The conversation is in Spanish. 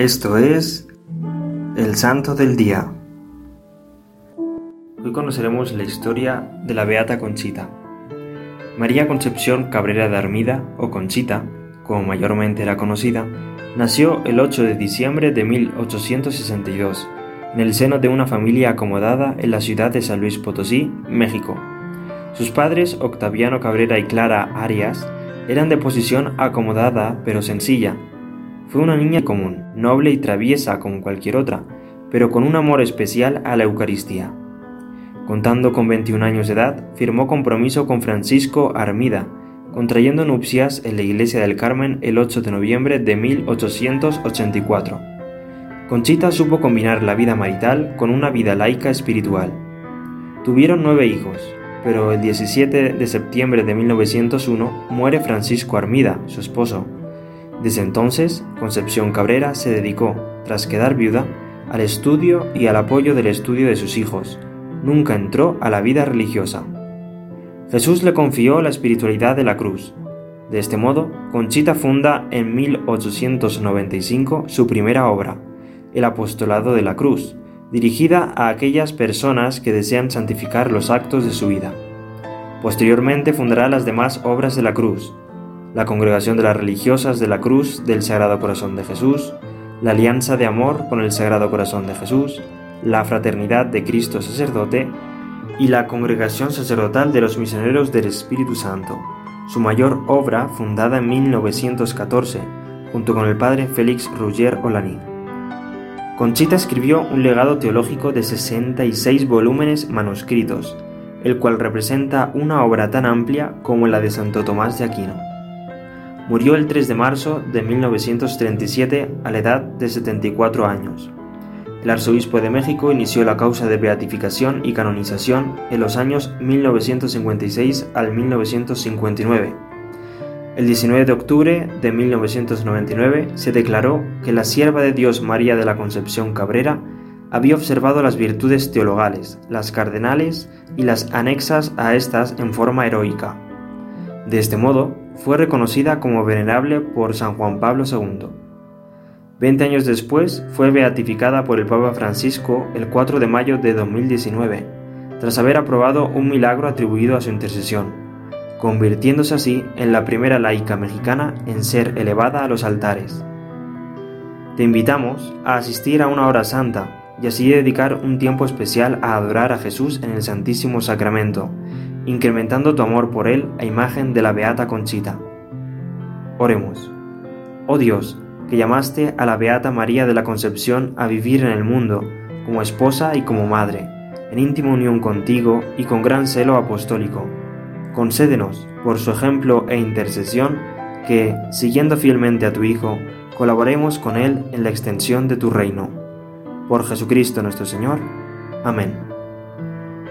Esto es el Santo del Día. Hoy conoceremos la historia de la Beata Conchita. María Concepción Cabrera de Armida, o Conchita, como mayormente era conocida, nació el 8 de diciembre de 1862 en el seno de una familia acomodada en la ciudad de San Luis Potosí, México. Sus padres, Octaviano Cabrera y Clara Arias, eran de posición acomodada pero sencilla, fue una niña común, noble y traviesa como cualquier otra, pero con un amor especial a la Eucaristía. Contando con 21 años de edad, firmó compromiso con Francisco Armida, contrayendo nupcias en la iglesia del Carmen el 8 de noviembre de 1884. Conchita supo combinar la vida marital con una vida laica espiritual. Tuvieron nueve hijos, pero el 17 de septiembre de 1901 muere Francisco Armida, su esposo, desde entonces, Concepción Cabrera se dedicó, tras quedar viuda, al estudio y al apoyo del estudio de sus hijos. Nunca entró a la vida religiosa. Jesús le confió la espiritualidad de la cruz. De este modo, Conchita funda en 1895 su primera obra, El Apostolado de la Cruz, dirigida a aquellas personas que desean santificar los actos de su vida. Posteriormente fundará las demás obras de la Cruz, la Congregación de las Religiosas de la Cruz del Sagrado Corazón de Jesús, la Alianza de Amor con el Sagrado Corazón de Jesús, la Fraternidad de Cristo Sacerdote y la Congregación Sacerdotal de los Misioneros del Espíritu Santo, su mayor obra fundada en 1914, junto con el padre Félix Ruggier Olani. Conchita escribió un legado teológico de 66 volúmenes manuscritos, el cual representa una obra tan amplia como la de Santo Tomás de Aquino. Murió el 3 de marzo de 1937 a la edad de 74 años. El arzobispo de México inició la causa de beatificación y canonización en los años 1956 al 1959. El 19 de octubre de 1999 se declaró que la sierva de Dios María de la Concepción Cabrera había observado las virtudes teologales, las cardenales y las anexas a estas en forma heroica. De este modo, fue reconocida como venerable por San Juan Pablo II. Veinte años después fue beatificada por el Papa Francisco el 4 de mayo de 2019, tras haber aprobado un milagro atribuido a su intercesión, convirtiéndose así en la primera laica mexicana en ser elevada a los altares. Te invitamos a asistir a una hora santa y así dedicar un tiempo especial a adorar a Jesús en el Santísimo Sacramento, incrementando tu amor por Él a imagen de la Beata Conchita. Oremos. Oh Dios, que llamaste a la Beata María de la Concepción a vivir en el mundo, como esposa y como madre, en íntima unión contigo y con gran celo apostólico. Concédenos, por su ejemplo e intercesión, que, siguiendo fielmente a tu Hijo, colaboremos con Él en la extensión de tu reino. Por Jesucristo nuestro Señor. Amén.